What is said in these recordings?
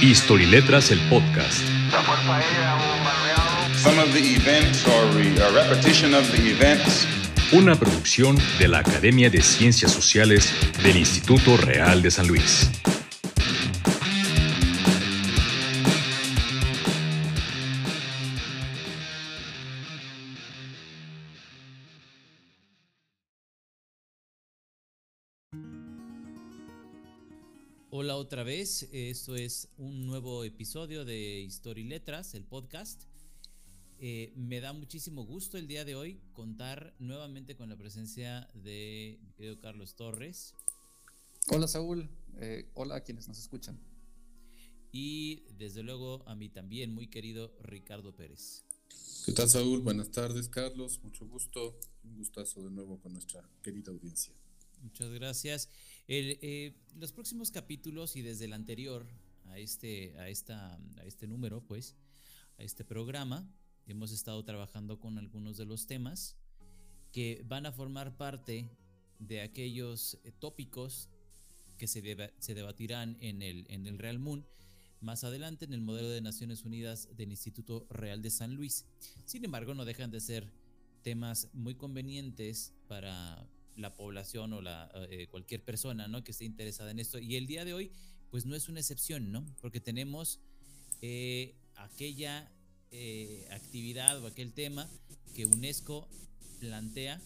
History Letras, el podcast. Some of the events or re- a repetition of the events Una producción de la Academia de Ciencias Sociales del Instituto Real de San Luis. Vez, esto es un nuevo episodio de History Letras, el podcast. Eh, me da muchísimo gusto el día de hoy contar nuevamente con la presencia de mi querido Carlos Torres Hola Saúl, Eh, hola a quienes nos escuchan. y desde luego a mí también muy querido Ricardo Pérez. ¿Qué tal, Saúl? Buenas tardes, Carlos. Mucho gusto. Un gustazo de nuevo con nuestra querida audiencia. Muchas gracias. Eh, los próximos capítulos y desde el anterior a este, a, esta, a este número, pues, a este programa, hemos estado trabajando con algunos de los temas que van a formar parte de aquellos eh, tópicos que se, deba- se debatirán en el, en el Real Moon más adelante en el modelo de Naciones Unidas del Instituto Real de San Luis. Sin embargo, no dejan de ser temas muy convenientes para la población o la, eh, cualquier persona ¿no? que esté interesada en esto. Y el día de hoy, pues no es una excepción, ¿no? Porque tenemos eh, aquella eh, actividad o aquel tema que UNESCO plantea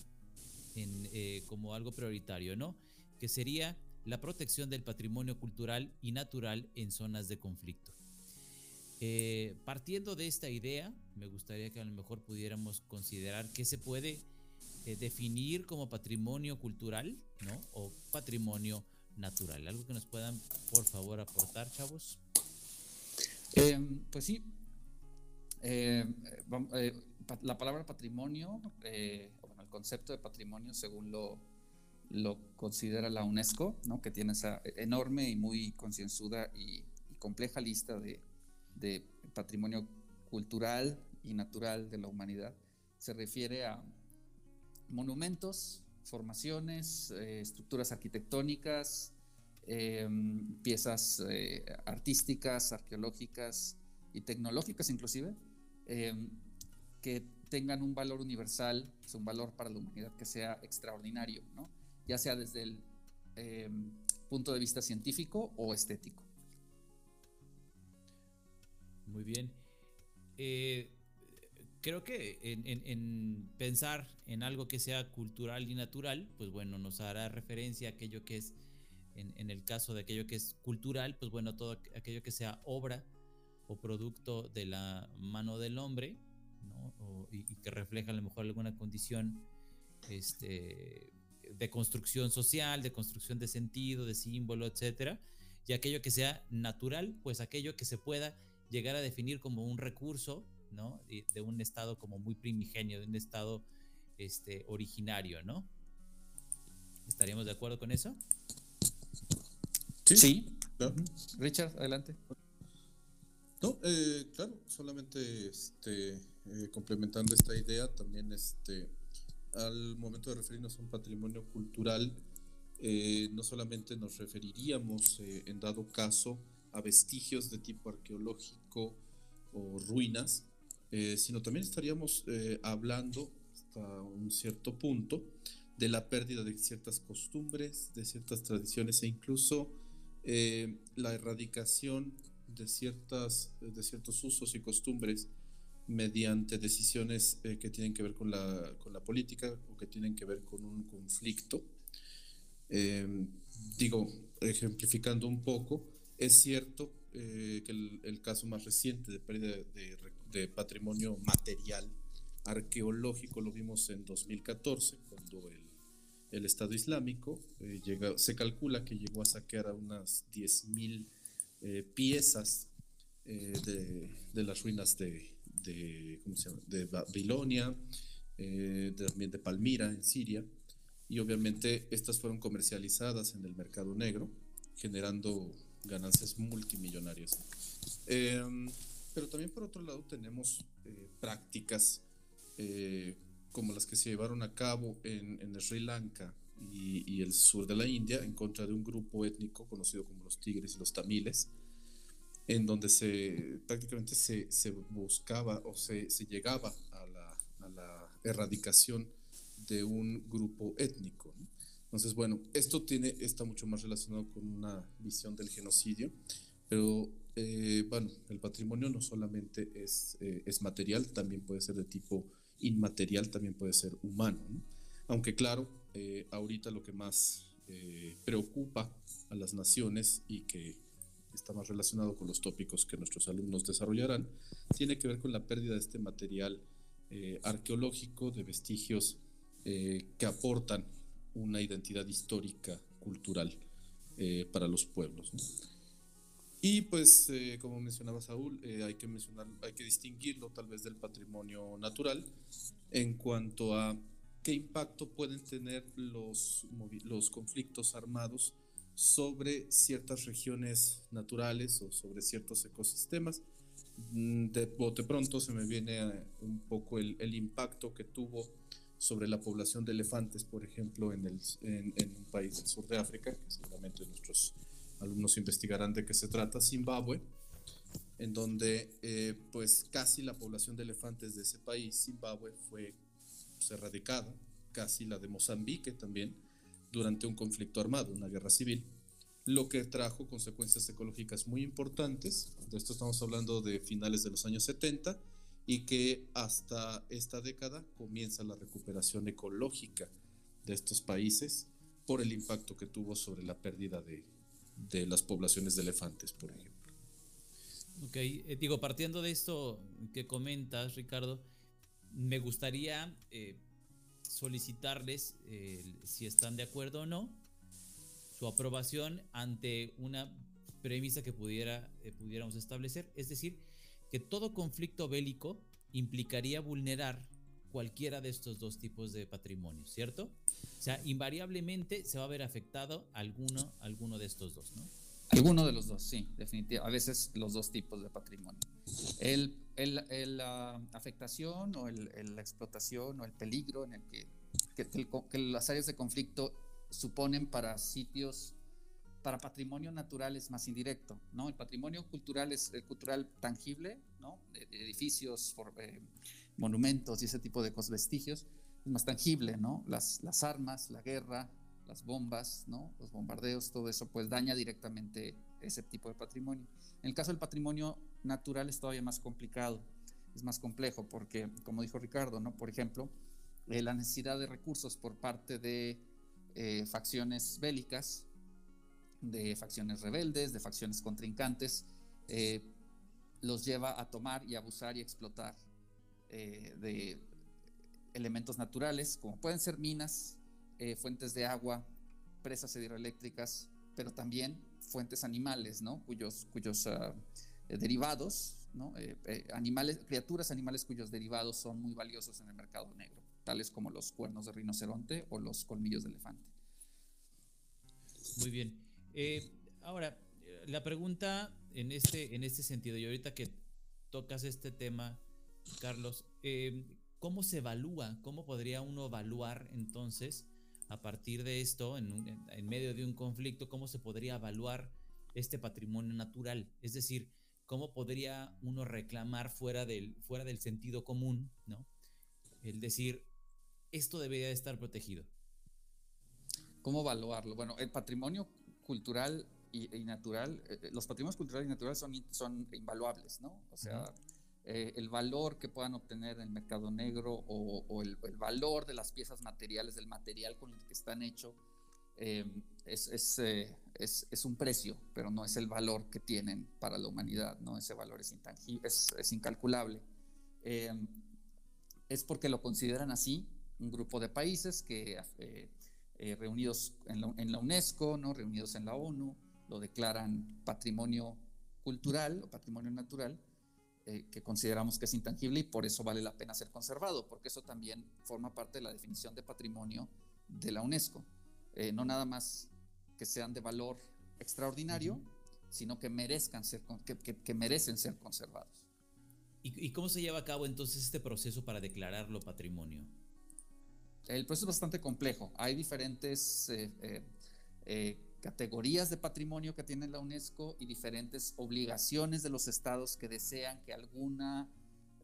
como algo prioritario, ¿no? Que sería la protección del patrimonio cultural y natural en zonas de conflicto. Partiendo de esta idea, me gustaría que a lo mejor pudiéramos considerar qué se puede eh, definir como patrimonio cultural, ¿no? O patrimonio natural. Algo que nos puedan, por favor, aportar, chavos. Eh, pues sí, eh, la palabra patrimonio, bueno, el concepto de patrimonio según lo, lo considera la UNESCO, ¿no? que tiene esa enorme y muy concienzuda y, compleja lista de patrimonio cultural y natural de la humanidad, se refiere a monumentos, formaciones, eh, estructuras arquitectónicas, eh, piezas eh, artísticas, arqueológicas y tecnológicas inclusive, que tengan un valor universal, es un valor para la humanidad que sea extraordinario, ¿no? ya sea desde el punto de vista científico o estético. Muy bien. Creo que en, en- en pensar en algo que sea cultural y natural, pues bueno, nos hará referencia a aquello que es, en, el caso de aquello que es cultural, pues bueno, todo aqu- aquello que sea obra o producto de la mano del hombre, ¿no? O- y, y que refleja a lo mejor alguna condición este, de construcción social, de construcción de sentido, de símbolo, etcétera, y aquello que sea natural, pues aquello que se pueda llegar a definir como un recurso, ¿no? De un estado como muy primigenio, de un estado este, originario, ¿no? ¿Estaríamos de acuerdo con eso? Sí, claro. Richard, adelante. No, eh, claro, solamente este, eh, complementando esta idea, también este, al momento de referirnos a un patrimonio cultural, eh, no solamente nos referiríamos, eh, en dado caso, a vestigios de tipo arqueológico o ruinas, eh, sino también estaríamos eh, hablando hasta un cierto punto de la pérdida de ciertas costumbres, de ciertas tradiciones e incluso eh, la erradicación de, ciertas, de ciertos usos y costumbres mediante decisiones que tienen que ver con la, con la política o que tienen que ver con un conflicto. Eh, digo, ejemplificando un poco, es cierto que el, el caso más reciente de pérdida de, de patrimonio material arqueológico lo vimos en 2014, cuando el, Estado Islámico eh, llega, se calcula que llegó a saquear a unas 10.000 eh, piezas eh, de, de, las ruinas de, de, ¿cómo se llama? de Babilonia, eh, de, también de Palmira en Siria, y obviamente estas fueron comercializadas en el mercado negro, generando ganancias multimillonarias. Eh, pero también por otro lado tenemos eh, prácticas eh, como las que se llevaron a cabo en, en Sri Lanka y, y, el sur de la India en contra de un grupo étnico conocido como los tigres y los tamiles, en donde se prácticamente se, se buscaba o se, se llegaba a la, a la, erradicación de un grupo étnico. Entonces, bueno, esto tiene, está mucho más relacionado con una visión del genocidio, pero eh, bueno, el patrimonio no solamente es, eh, es material, también puede ser de tipo inmaterial, también puede ser humano. Aunque claro, eh, ahorita lo que más preocupa a las naciones y que está más relacionado con los tópicos que nuestros alumnos desarrollarán, tiene que ver con la pérdida de este material arqueológico, de vestigios que aportan una identidad histórica, cultural para los pueblos. Y pues, eh, como mencionaba Saúl, eh, hay que mencionar, hay que distinguirlo tal vez del patrimonio natural en cuanto a qué impacto pueden tener los, los conflictos armados sobre ciertas regiones naturales o sobre ciertos ecosistemas. Mm, de bote pronto se me viene eh, un poco el, el, impacto que tuvo sobre la población de elefantes, por ejemplo, en, el, en, un país del sur de África, que seguramente nuestros alumnos investigarán de qué se trata, Zimbabue, en donde eh, pues casi la población de elefantes de ese país, Zimbabue, fue pues, erradicada, casi la de Mozambique también, durante un conflicto armado, una guerra civil, lo que trajo consecuencias ecológicas muy importantes, de esto estamos hablando de finales de los años 70, y que hasta esta década comienza la recuperación ecológica de estos países por el impacto que tuvo sobre la pérdida de, de las poblaciones de elefantes, por ejemplo. Ok, eh, digo, partiendo de esto que comentas, Ricardo, me gustaría eh, solicitarles, si están de acuerdo o no, su aprobación ante una premisa que pudiera, eh, pudiéramos establecer, es decir, que todo conflicto bélico implicaría vulnerar cualquiera de estos dos tipos de patrimonio, ¿cierto? O sea, invariablemente se va a ver afectado alguno, alguno de estos dos, ¿no? Alguno de los dos, sí, definitivamente. A veces los dos tipos de patrimonio. El, el, la afectación o la explotación o el peligro en el que, que, las áreas de conflicto suponen para sitios, para patrimonio natural es más indirecto, ¿no? El patrimonio cultural es el cultural tangible, ¿no? edificios, for, eh, monumentos y ese tipo de cosas, vestigios, es más tangible, ¿no? Las, armas, la guerra, las bombas, ¿no? Los bombardeos, todo eso, pues daña directamente ese tipo de patrimonio. En el caso del patrimonio natural es todavía más complicado, es más complejo, porque, como dijo Ricardo, ¿no? Por ejemplo, eh, la necesidad de recursos por parte de eh, facciones bélicas, de facciones rebeldes, de facciones contrincantes, eh, los lleva a tomar y abusar y explotar eh, de elementos naturales, como pueden ser minas, eh, fuentes de agua, presas hidroeléctricas, pero también fuentes animales, ¿no? Cuyos, cuyos ah, eh, derivados, ¿no? animales, criaturas animales cuyos derivados son muy valiosos en el mercado negro, tales como los cuernos de rinoceronte o los colmillos de elefante. Muy bien. ahora, la pregunta en este, en este sentido, y ahorita que tocas este tema, Carlos, eh, ¿cómo se evalúa? ¿Cómo podría uno evaluar entonces, a partir de esto, en, medio de un conflicto, cómo se podría evaluar este patrimonio natural? Es decir, ¿cómo podría uno reclamar fuera del, fuera del sentido común, ¿no? El decir, esto debería de estar protegido. ¿Cómo evaluarlo? Bueno, el patrimonio cultural y, natural, eh, los patrimonios culturales y naturales son, son invaluables, ¿no? O sea, eh, el valor que puedan obtener en el mercado negro o, el, valor de las piezas materiales, del material con el que están hechos, em, es, eh, es, es, un precio, pero no es el valor que tienen para la humanidad, ¿no? Ese valor es intangible, es, incalculable. Em, es porque lo consideran así un grupo de países que eh, reunidos en la, en la, UNESCO, ¿no? reunidos en la ONU, lo declaran patrimonio cultural o patrimonio natural eh, que consideramos que es intangible y por eso vale la pena ser conservado, porque eso también forma parte de la definición de patrimonio de la UNESCO. Eh, no nada más que sean de valor extraordinario, sino que merezcan ser, que, que, merecen ser conservados. ¿Y, cómo se lleva a cabo entonces este proceso para declararlo patrimonio? El proceso es bastante complejo. Hay diferentes eh, categorías de patrimonio que tiene la UNESCO y diferentes obligaciones de los estados que desean que alguna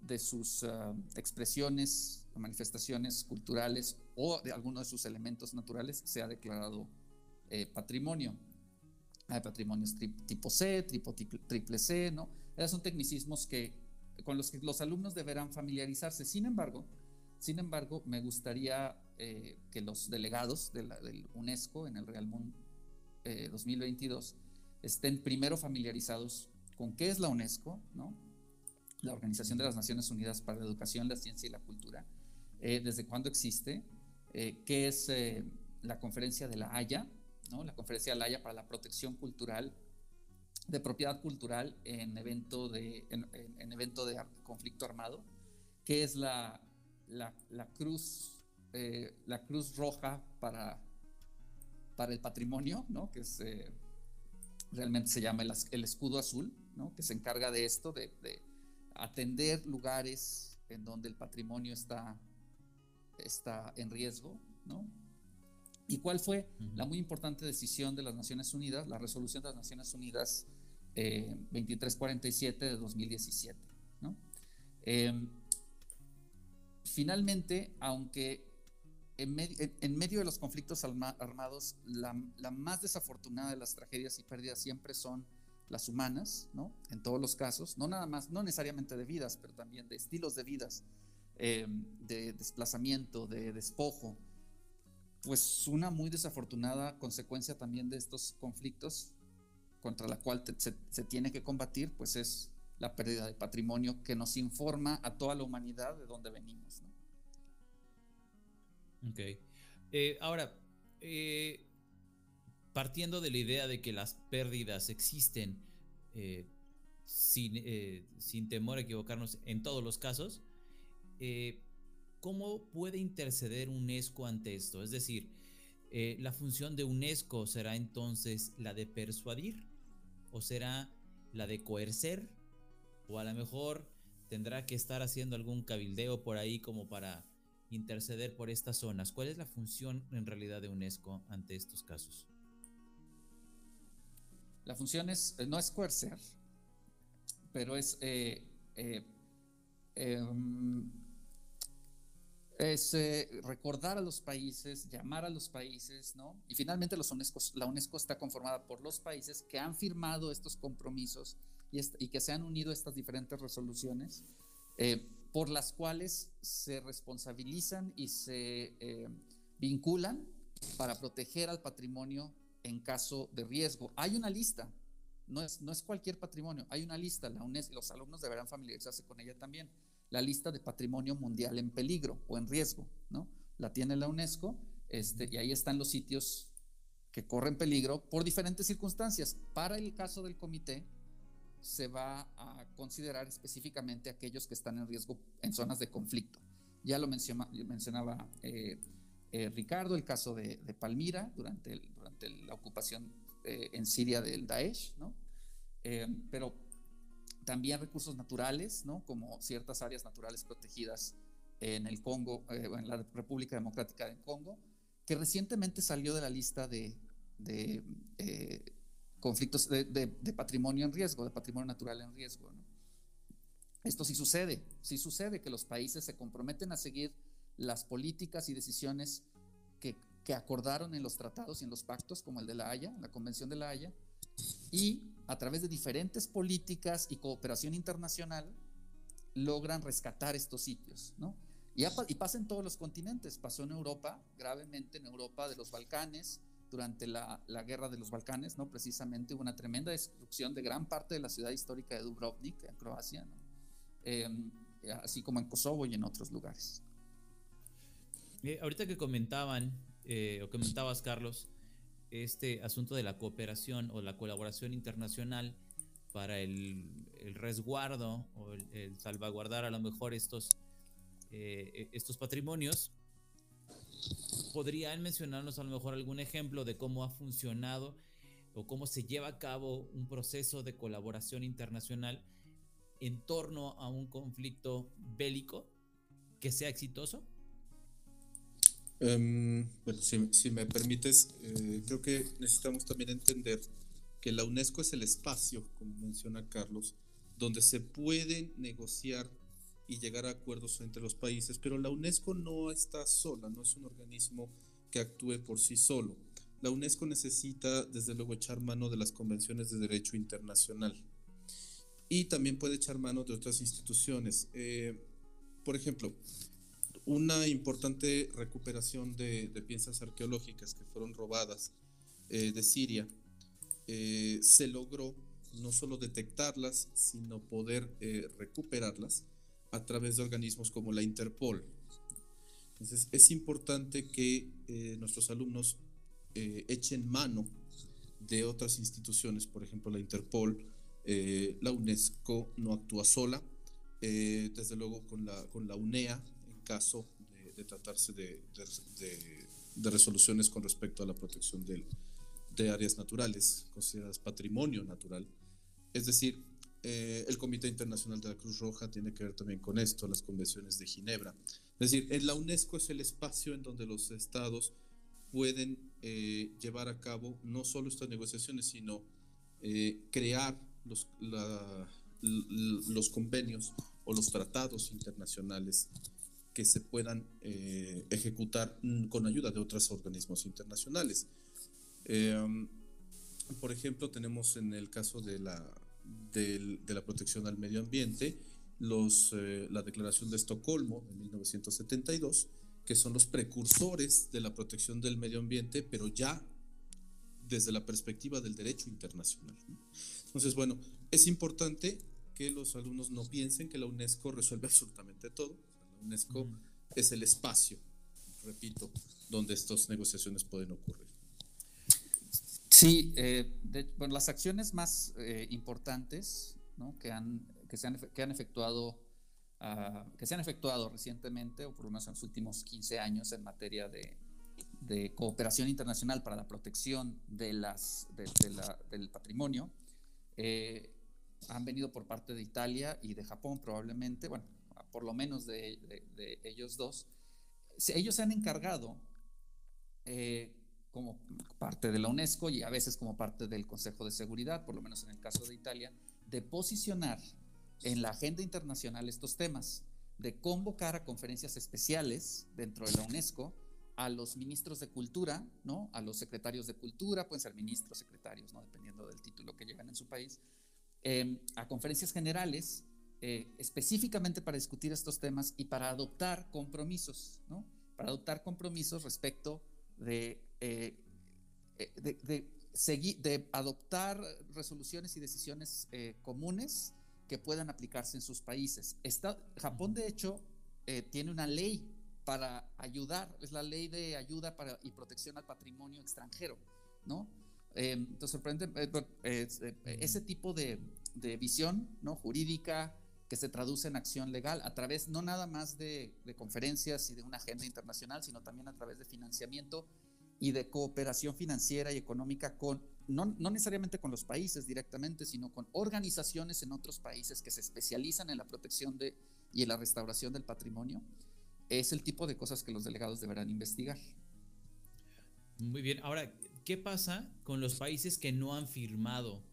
de sus uh, expresiones manifestaciones culturales o de alguno de sus elementos naturales sea declarado eh, patrimonio. Hay patrimonios tipo C, tipo triple C, ¿no? Esos son tecnicismos que, con los que los alumnos deberán familiarizarse. Sin embargo, sin embargo, me gustaría eh, que los delegados de la, del UNESCO en el Real Mundo eh, 2022 estén primero familiarizados con qué es la UNESCO, ¿no? la Organización de las Naciones Unidas para la Educación, la Ciencia y la Cultura, eh, desde cuándo existe, eh, qué es eh, la conferencia de la Haya, ¿no? la conferencia de la Haya para la protección cultural, de propiedad cultural en evento de, en, en evento de conflicto armado, qué es la, la, la cruz, la cruz roja para, para el patrimonio, ¿no? que es, realmente se llama el, el escudo azul, ¿no? que se encarga de esto, de, de atender lugares en donde el patrimonio está, está en riesgo, ¿no? ¿Y cuál fue uh -huh. la muy importante decisión de las Naciones Unidas, la resolución de las Naciones Unidas eh, 2347 de 2017, ¿no? Eh, finalmente, aunque en, me en, en, medio de los conflictos armados, la, más desafortunada de las tragedias y pérdidas siempre son las humanas, ¿no? En todos los casos, no nada más, no necesariamente de vidas, pero también de estilos de vidas, eh, de desplazamiento, de despojo. Pues una muy desafortunada consecuencia también de estos conflictos contra la cual se, tiene que combatir, pues es la pérdida de patrimonio que nos informa a toda la humanidad de dónde venimos. Ok. Eh, ahora, eh, partiendo de la idea de que las pérdidas existen eh, sin, sin, temor a equivocarnos en todos los casos, ¿cómo puede interceder UNESCO ante esto? Es decir, ¿la función de UNESCO será entonces la de persuadir o será la de coercer? O a lo mejor tendrá que estar haciendo algún cabildeo por ahí como para interceder por estas zonas. ¿Cuál es la función en realidad de UNESCO ante estos casos? La función es, no es coercer, pero es, eh, eh, eh, es recordar a los países, llamar a los países, ¿no? Y finalmente los UNESCO, la UNESCO está conformada por los países que han firmado estos compromisos y, est y que se han unido a estas diferentes resoluciones, por las cuales se responsabilizan y se vinculan para proteger al patrimonio en caso de riesgo. Hay una lista, no es, no es cualquier patrimonio, hay una lista, la UNESCO, los alumnos deberán familiarizarse con ella también, la lista de patrimonio mundial en peligro o en riesgo, ¿no? La tiene la UNESCO este, y ahí están los sitios que corren peligro por diferentes circunstancias. Para el caso del comité, se va a considerar específicamente aquellos que están en riesgo en zonas de conflicto. Ya lo menciona, mencionaba eh, eh, Ricardo, el caso de, Palmira durante, la ocupación eh, en Siria del Daesh, ¿no? Pero también recursos naturales, ¿no? Como ciertas áreas naturales protegidas en el Congo, en la República Democrática del Congo, que recientemente salió de la lista de conflictos de, de, patrimonio en riesgo, de patrimonio natural en riesgo, ¿no? Esto sí sucede, sí sucede que los países se comprometen a seguir las políticas y decisiones que, que, acordaron en los tratados y en los pactos, como el de la Haya, la Convención de la Haya, y a través de diferentes políticas y cooperación internacional logran rescatar estos sitios, ¿no? Y, y pasa en todos los continentes, pasó en Europa, gravemente en Europa de los Balcanes, durante la, la, guerra de los Balcanes, ¿no? Precisamente hubo una tremenda destrucción de gran parte de la ciudad histórica de Dubrovnik, en Croacia, ¿no? eh, así como en Kosovo y en otros lugares. Eh, ahorita que comentaban, eh, o comentabas, Carlos, este asunto de la cooperación o la colaboración internacional para el, el resguardo o el, el, salvaguardar a lo mejor estos, eh, estos patrimonios, ¿podrían mencionarnos a lo mejor algún ejemplo de cómo ha funcionado o cómo se lleva a cabo un proceso de colaboración internacional en torno a un conflicto bélico que sea exitoso? Em, bueno, si, me permites, eh, creo que necesitamos también entender que la UNESCO es el espacio, como menciona Carlos, donde se pueden negociar y llegar a acuerdos entre los países, pero la UNESCO no está sola, no es un organismo que actúe por sí solo. La UNESCO necesita, desde luego, echar mano de las convenciones de derecho internacional y también puede echar mano de otras instituciones. Eh, por ejemplo, una importante recuperación de, piezas arqueológicas que fueron robadas eh, de Siria eh, se logró no solo detectarlas, sino poder recuperarlas a través de organismos como la Interpol. Entonces es importante que nuestros alumnos echen mano de otras instituciones, por ejemplo la Interpol, eh, la UNESCO no actúa sola, eh, desde luego con la, con la UNEA, en caso de, tratarse de, de, resoluciones con respecto a la protección de áreas naturales, consideradas patrimonio natural. Es decir, eh, el Comité Internacional de la Cruz Roja tiene que ver también con esto, las convenciones de Ginebra. Es decir, en la UNESCO es el espacio en donde los estados pueden llevar a cabo no solo estas negociaciones, sino crear los, los convenios o los tratados internacionales que se puedan eh, ejecutar con ayuda de otros organismos internacionales. Em, por ejemplo, tenemos en el caso de la, de, la protección al medio ambiente los, eh, la Declaración de Estocolmo de 1972, que son los precursores de la protección del medio ambiente, pero ya desde la perspectiva del derecho internacional. Entonces, bueno, es importante que los alumnos no piensen que la UNESCO resuelve absolutamente todo. La UNESCO es el espacio, repito, donde estas negociaciones pueden ocurrir. Sí, eh, bueno, las acciones más eh, importantes ¿no? que, han, que, se han, que han efectuado uh, que se han efectuado recientemente, o por lo menos en los últimos 15 años, en materia de, de cooperación internacional para la protección de las, de, la, del patrimonio, eh, han venido por parte de Italia y de Japón probablemente, bueno, por lo menos de, ellos dos. Ellos se han encargado eh, como parte de la UNESCO y a veces como parte del Consejo de Seguridad, por lo menos en el caso de Italia, de posicionar en la agenda internacional estos temas, de convocar a conferencias especiales dentro de la UNESCO a los ministros de cultura, ¿no? A los secretarios de cultura, pueden ser ministros, secretarios, ¿no? Dependiendo del título que llegan en su país, em, a conferencias generales eh, específicamente para discutir estos temas y para adoptar compromisos, ¿no? Para adoptar compromisos respecto de, eh, eh, de, seguir, de adoptar resoluciones y decisiones comunes que puedan aplicarse en sus países. Está, Japón, de hecho, tiene una ley para ayudar, es la ley de ayuda para, y protección al patrimonio extranjero, ¿no? Eh, entonces, sorprende eh, eh, ese tipo de, visión ¿no? jurídica que se traduce en acción legal a través no nada más de, conferencias y de una agenda internacional, sino también a través de financiamiento y de cooperación financiera y económica con, no, no necesariamente con los países directamente, sino con organizaciones en otros países que se especializan en la protección de, y en la restauración del patrimonio es el tipo de cosas que los delegados deberán investigar. Muy bien, ahora, ¿qué pasa con los países que no han firmado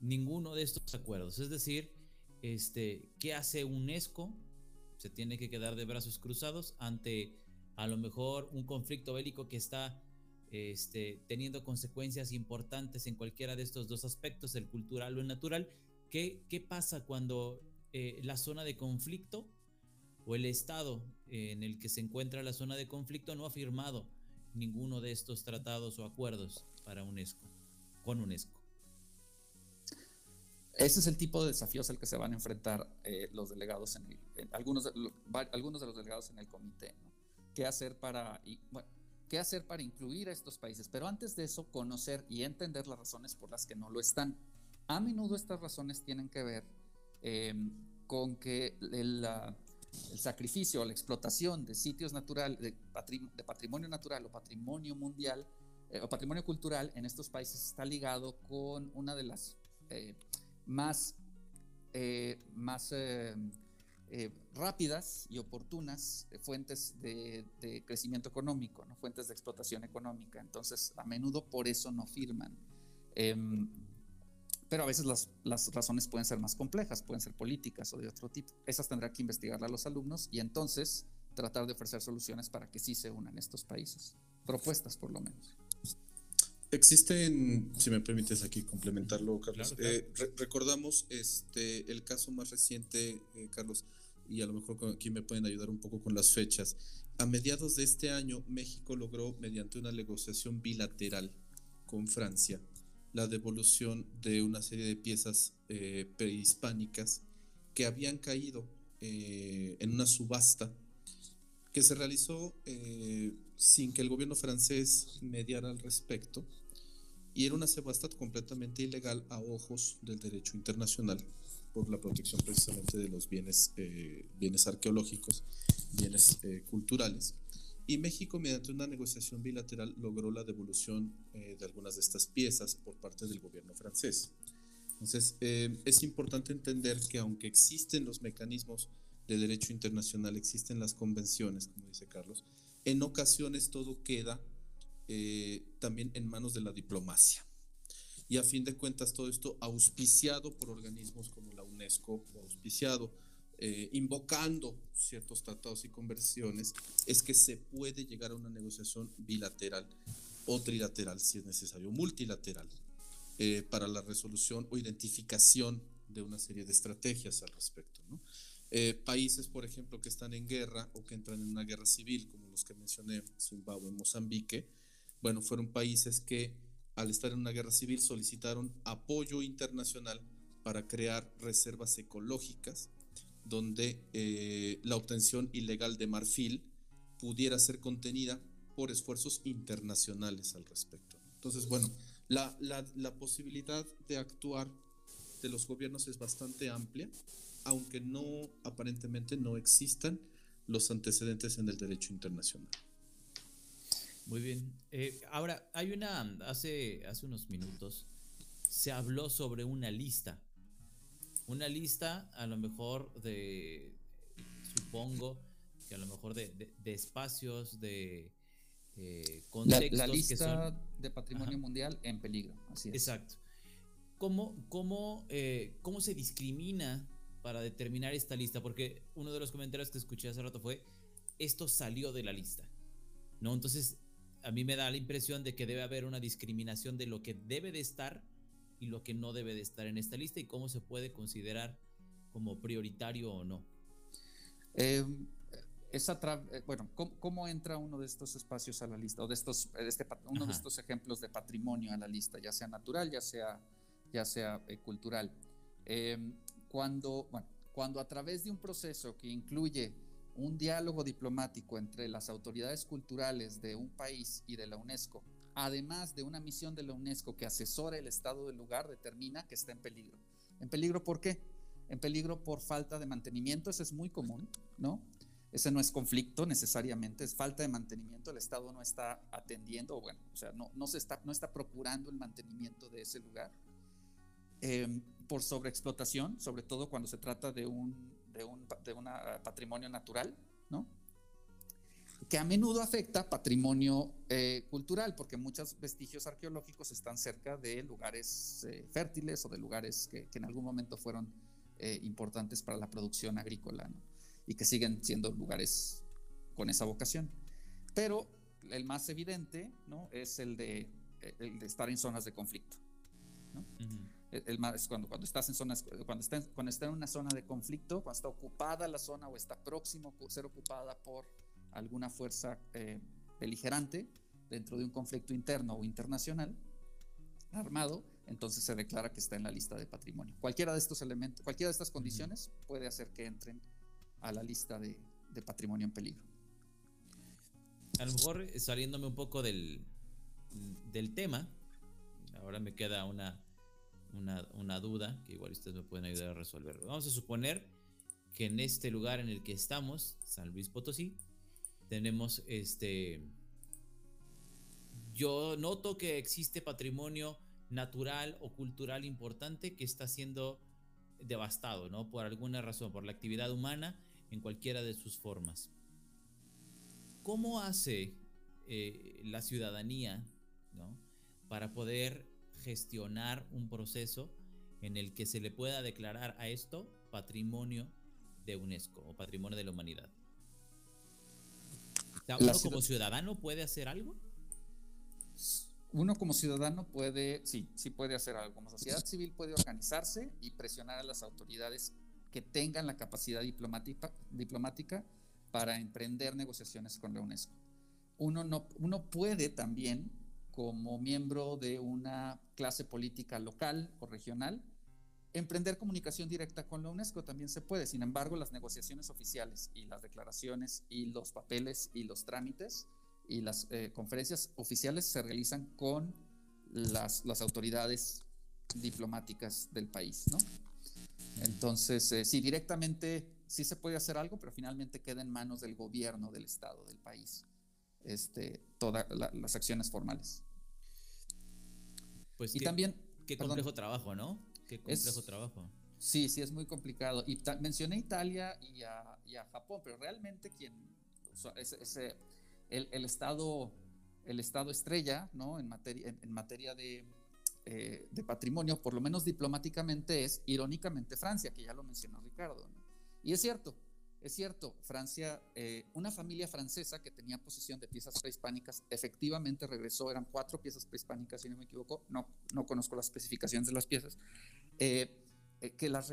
ninguno de estos acuerdos? Es decir, este, ¿qué hace UNESCO? Se tiene que quedar de brazos cruzados ante a lo mejor un conflicto bélico que está este, teniendo consecuencias importantes en cualquiera de estos dos aspectos, el cultural o el natural. ¿Qué, pasa cuando eh, la zona de conflicto o el Estado en el que se encuentra la zona de conflicto no ha firmado ninguno de estos tratados o acuerdos para UNESCO, con UNESCO. Ese es el tipo de desafíos al que se van a enfrentar eh, los delegados, en, de, algunos de los delegados en el comité. ¿Qué, hacer para, ¿Qué hacer para incluir a estos países? Pero antes de eso, conocer y entender las razones por las que no lo están. A menudo estas razones tienen que ver eh, con que la el sacrificio o la explotación de sitios naturales, de, patrimonio natural o patrimonio mundial eh, o patrimonio cultural en estos países está ligado con una de las eh, más, eh, más eh, rápidas y oportunas fuentes de, crecimiento económico, ¿no? fuentes de explotación económica. Entonces, a menudo por eso no firman. Em, pero a veces las, las, razones pueden ser más complejas, pueden ser políticas o de otro tipo. Esas tendrá que investigarlas los alumnos y entonces tratar de ofrecer soluciones para que sí se unan estos países. Propuestas, por lo menos. Existen, si me permites aquí complementarlo, Carlos. Eh, recordamos este el caso más reciente, eh, Carlos, y a lo mejor aquí me pueden ayudar un poco con las fechas. A mediados de este año, México logró, mediante una negociación bilateral con Francia, la devolución de una serie de piezas eh, prehispánicas que habían caído en una subasta que se realizó sin que el gobierno francés mediara al respecto y era una subasta completamente ilegal a ojos del derecho internacional por la protección precisamente de los bienes, eh, bienes arqueológicos, bienes eh, culturales. Y México, mediante una negociación bilateral, logró la devolución eh, de algunas de estas piezas por parte del gobierno francés. Entonces, es importante entender que aunque existen los mecanismos de derecho internacional, existen las convenciones, como dice Carlos, en ocasiones todo queda eh, también en manos de la diplomacia. Y a fin de cuentas todo esto auspiciado por organismos como la UNESCO o auspiciado, eh, invocando ciertos tratados y conversiones, es que se puede llegar a una negociación bilateral o trilateral si es necesario, multilateral, eh, para la resolución o identificación de una serie de estrategias al respecto. países, por ejemplo, que están en guerra o que entran en una guerra civil, como que mencioné, Zimbabue, Mozambique, bueno, fueron países que al estar en una guerra civil solicitaron apoyo internacional para crear reservas ecológicas donde eh, la obtención ilegal de marfil pudiera ser contenida por esfuerzos internacionales al respecto. Entonces, bueno, la, la, la posibilidad de actuar de los gobiernos es bastante amplia, aunque no aparentemente no existan los antecedentes en el derecho internacional. Muy bien. Eh, ahora, hay una, hace, hace unos minutos, se habló sobre una lista. Una lista, a lo mejor, de, supongo, que a lo mejor de, espacios, de eh, contextos. La, lista de patrimonio mundial en peligro, así es. Exacto. ¿Cómo, cómo, eh, ¿Cómo se discrimina para determinar esta lista? Porque uno de los comentarios que escuché hace rato fue, esto salió de la lista. ¿No? Entonces, a mí me da la impresión de que debe haber una discriminación de lo que debe de estar y lo que no debe de estar en esta lista y cómo se puede considerar como prioritario o no. Eh, eh, bueno, ¿cómo, entra uno de estos espacios a la lista o de estos, este, uno de estos ejemplos de patrimonio a la lista, ya sea natural, ya sea, ya sea eh, cultural? cuando, cuando a través de un proceso que incluye un diálogo diplomático entre las autoridades culturales de un país y de la UNESCO, además de una misión de la UNESCO que asesora el estado del lugar, determina que está en peligro. ¿En peligro por qué? En peligro por falta de mantenimiento, eso es muy común, ¿no? Ese no es conflicto necesariamente, es falta de mantenimiento, el Estado no está atendiendo, bueno, o sea, no, se está, no está procurando el mantenimiento de ese lugar. Em, por sobreexplotación, sobre todo cuando se trata de un, de un de una patrimonio natural, ¿no? que a menudo afecta patrimonio eh, cultural, porque muchos vestigios arqueológicos están cerca de lugares eh, fértiles o de lugares que, en algún momento fueron eh, importantes para la producción agrícola, ¿no? y que siguen siendo lugares con esa vocación. Pero el más evidente ¿no? es el de, el de estar en zonas de conflicto. ¿no? El, cuando, cuando estás en zonas, cuando está, cuando está en una zona de conflicto, cuando está ocupada la zona o está próximo a ser ocupada por alguna fuerza eh, beligerante dentro de un conflicto interno o internacional armado, entonces se declara que está en la lista de patrimonio. Cualquiera de estos elementos, cualquiera de estas condiciones puede hacer que entren a la lista de, de patrimonio en peligro. A lo mejor eh, saliéndome un poco del, del tema, ahora me queda una, una, duda que igual ustedes me pueden ayudar a resolver. Vamos a suponer que en este lugar en el que estamos, San Luis Potosí, tenemos este... Yo noto que existe patrimonio natural o cultural importante que está siendo devastado, ¿no? Por alguna razón, por la actividad humana en cualquiera de sus formas. ¿Cómo hace eh, la ciudadanía, ¿no? Para poder gestionar un proceso en el que se le pueda declarar a esto patrimonio de UNESCO o patrimonio de la humanidad. ¿Uno como ciudadano puede hacer algo? Uno como ciudadano puede, sí, sí puede hacer algo. Como sociedad civil puede organizarse y presionar a las autoridades que tengan la capacidad diplomática, diplomática para emprender negociaciones con la UNESCO. Uno, no, uno puede también, como miembro de una clase política local o regional, Emprender comunicación directa con la UNESCO también se puede, sin embargo, las negociaciones oficiales y las declaraciones y los papeles y los trámites y las eh, conferencias oficiales se realizan con las, las, autoridades diplomáticas del país, ¿no? Entonces, eh, sí, directamente sí se puede hacer algo, pero finalmente queda en manos del gobierno del Estado, del país, este, todas las acciones formales. Pues y también... Qué complejo trabajo, ¿no? Qué complejo trabajo. Sí, sí, es muy complicado. Y mencioné Italia y a, y a, Japón, pero realmente quien, el, el, estado, el estado estrella, ¿no? En materia, en, materia de, eh, de, patrimonio, por lo menos diplomáticamente, es irónicamente Francia, que ya lo mencionó Ricardo. Y es cierto, es cierto, Francia, eh, una familia francesa que tenía posesión de piezas prehispánicas, efectivamente regresó, eran cuatro piezas prehispánicas, si no me equivoco, no, no conozco las especificaciones de las piezas, eh, eh, que las,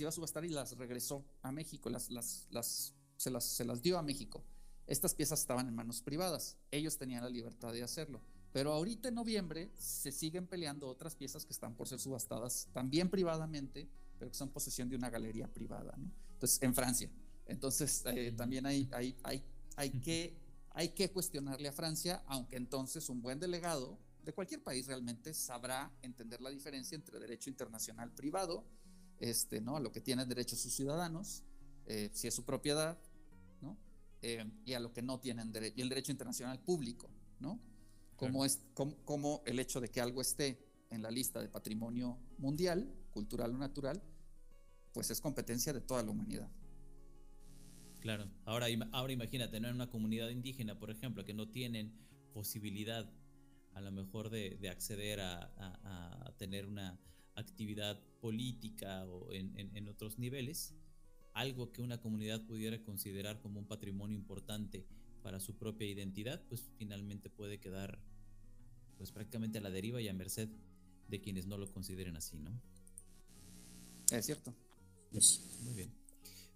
iba a subastar y las regresó a México, las, las, las, se, las, se las dio a México. Estas piezas estaban en manos privadas, ellos tenían la libertad de hacerlo. Pero ahorita en noviembre se siguen peleando otras piezas que están por ser subastadas también privadamente, pero que son posesión de una galería privada. Entonces, en Francia. Entonces, eh, también hay, hay, hay, hay, que, hay que cuestionarle a Francia, aunque entonces un buen delegado de cualquier país realmente sabrá entender la diferencia entre derecho internacional privado, este, ¿no? a lo que tienen derecho sus ciudadanos, eh, si es su propiedad, ¿no? Eh, y a lo que no tienen derecho, y el derecho internacional público, ¿no? Como, es, como, el hecho de que algo esté en la lista de patrimonio mundial, cultural o natural, pues es competencia de toda la humanidad. Claro, ahora, ahora imagínate, ¿no? En una comunidad indígena, por ejemplo, que no tienen posibilidad a lo mejor de, acceder a, tener una actividad política o en, otros niveles, algo que una comunidad pudiera considerar como un patrimonio importante para su propia identidad, pues finalmente puede quedar pues prácticamente a la deriva y a merced de quienes no lo consideren así, ¿no? Es cierto. Muy bien.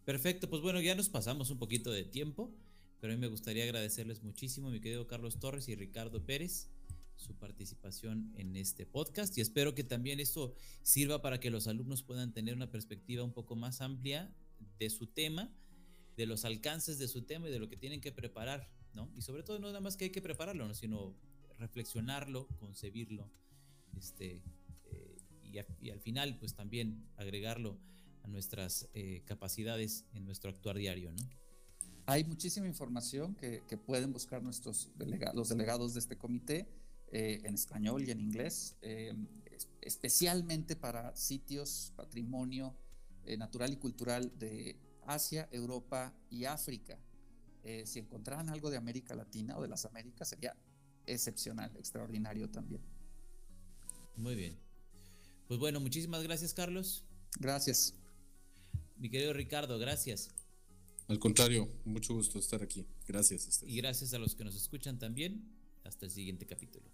Perfecto, pues bueno, ya nos pasamos un poquito de tiempo, pero a mí me gustaría agradecerles muchísimo, mi querido Carlos Torres y Ricardo Pérez, su participación en este podcast y espero que también esto sirva para que los alumnos puedan tener una perspectiva un poco más amplia de su tema, de los alcances de su tema y de lo que tienen que preparar, ¿no? Y sobre todo no nada más que hay que prepararlo, sino reflexionarlo, concebirlo, este, eh, y, al final pues también agregarlo a nuestras eh, capacidades en nuestro actuar diario, ¿no? Hay muchísima información que, que pueden buscar nuestros delegados, los delegados de este comité eh, en español y en inglés, eh, especialmente para sitios, patrimonio eh, natural y cultural de Asia, Europa y África. si encontraran algo de América Latina o de las Américas, sería excepcional, extraordinario también. Muy bien. Pues bueno, muchísimas gracias, Carlos. Gracias. Mi querido Ricardo, gracias. Al contrario, mucho gusto estar aquí. Gracias. Y gracias a los que nos escuchan también. Hasta el siguiente capítulo.